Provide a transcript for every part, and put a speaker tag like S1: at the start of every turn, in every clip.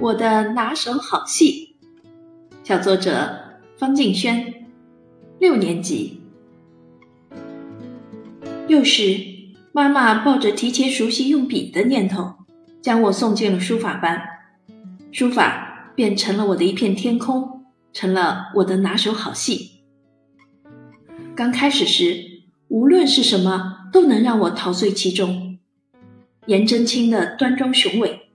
S1: 我的拿手好戏，小作者方敬轩，六年级。幼时，妈妈抱着提前熟悉用笔的念头，将我送进了书法班，书法便成了我的一片天空，成了我的拿手好戏。刚开始时，无论是什么，都能让我陶醉其中。颜真卿的端庄雄伟。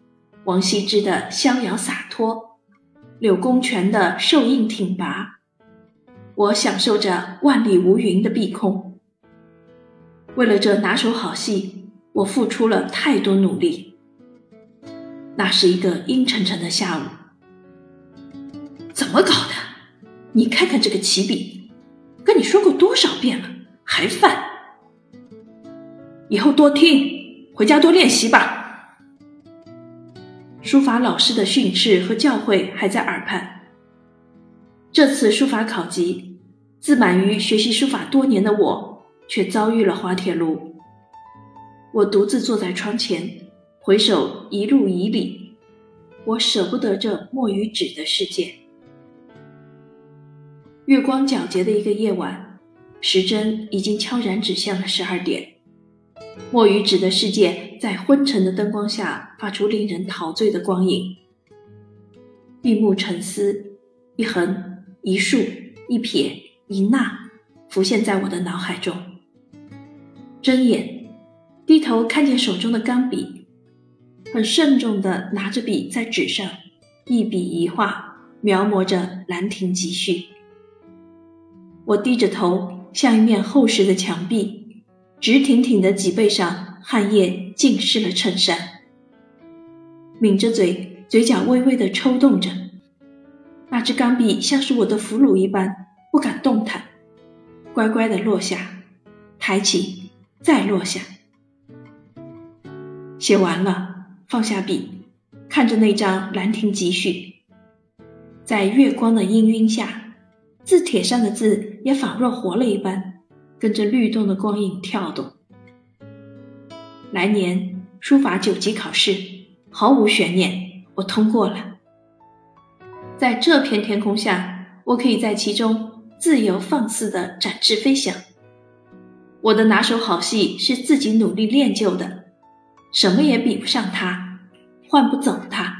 S1: 王羲之的逍遥洒脱，柳公权的瘦硬挺拔，我享受着万里无云的碧空。为了这拿手好戏，我付出了太多努力。那是一个阴沉沉的下午，怎么搞的？你看看这个起笔，跟你说过多少遍了，还犯？以后多听，回家多练习吧。书法老师的训斥和教诲还在耳畔。这次书法考级，自满于学习书法多年的我，却遭遇了滑铁卢。我独自坐在窗前，回首一路以里，我舍不得这墨与纸的世界。月光皎洁的一个夜晚，时针已经悄然指向了十二点。墨鱼纸的世界在昏沉的灯光下发出令人陶醉的光影。闭目沉思，一横一竖一撇一捺浮现在我的脑海中。睁眼，低头看见手中的钢笔，很慎重地拿着笔在纸上一笔一画描摹着《兰亭集序》。我低着头，像一面厚实的墙壁。直挺挺的脊背上，汗液浸湿了衬衫。抿着嘴，嘴角微微的抽动着。那支钢笔像是我的俘虏一般，不敢动弹，乖乖的落下，抬起，再落下。写完了，放下笔，看着那张《兰亭集序》，在月光的氤氲下，字帖上的字也仿若活了一般。跟着律动的光影跳动。来年书法九级考试毫无悬念，我通过了。在这片天空下，我可以在其中自由放肆的展翅飞翔。我的拿手好戏是自己努力练就的，什么也比不上它，换不走它。